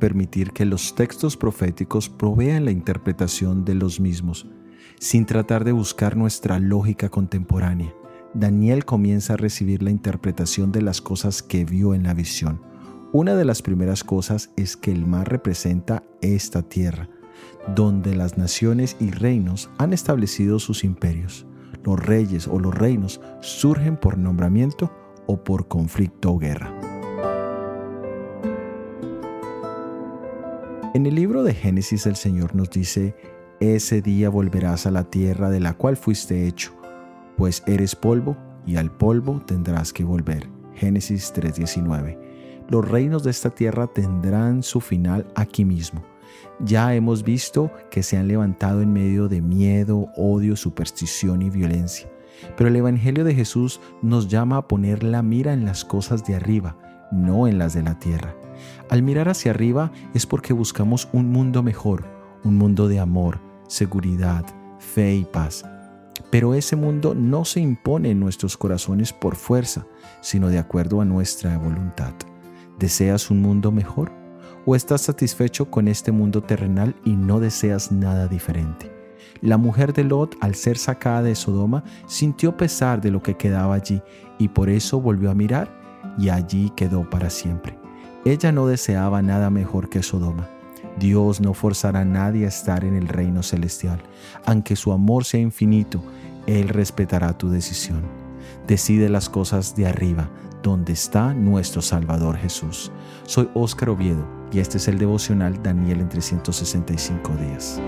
permitir que los textos proféticos provean la interpretación de los mismos, sin tratar de buscar nuestra lógica contemporánea. Daniel comienza a recibir la interpretación de las cosas que vio en la visión. Una de las primeras cosas es que el mar representa esta tierra, donde las naciones y reinos han establecido sus imperios. Los reyes o los reinos surgen por nombramiento o por conflicto o guerra. En el libro de Génesis el Señor nos dice, ese día volverás a la tierra de la cual fuiste hecho, pues eres polvo y al polvo tendrás que volver. Génesis 3:19. Los reinos de esta tierra tendrán su final aquí mismo. Ya hemos visto que se han levantado en medio de miedo, odio, superstición y violencia. Pero el Evangelio de Jesús nos llama a poner la mira en las cosas de arriba, no en las de la tierra. Al mirar hacia arriba es porque buscamos un mundo mejor, un mundo de amor, seguridad, fe y paz. Pero ese mundo no se impone en nuestros corazones por fuerza, sino de acuerdo a nuestra voluntad. ¿Deseas un mundo mejor? ¿O estás satisfecho con este mundo terrenal y no deseas nada diferente? La mujer de Lot, al ser sacada de Sodoma, sintió pesar de lo que quedaba allí y por eso volvió a mirar y allí quedó para siempre. Ella no deseaba nada mejor que Sodoma. Dios no forzará a nadie a estar en el reino celestial. Aunque su amor sea infinito, Él respetará tu decisión. Decide las cosas de arriba, donde está nuestro Salvador Jesús. Soy Óscar Oviedo y este es el devocional Daniel en 365 días.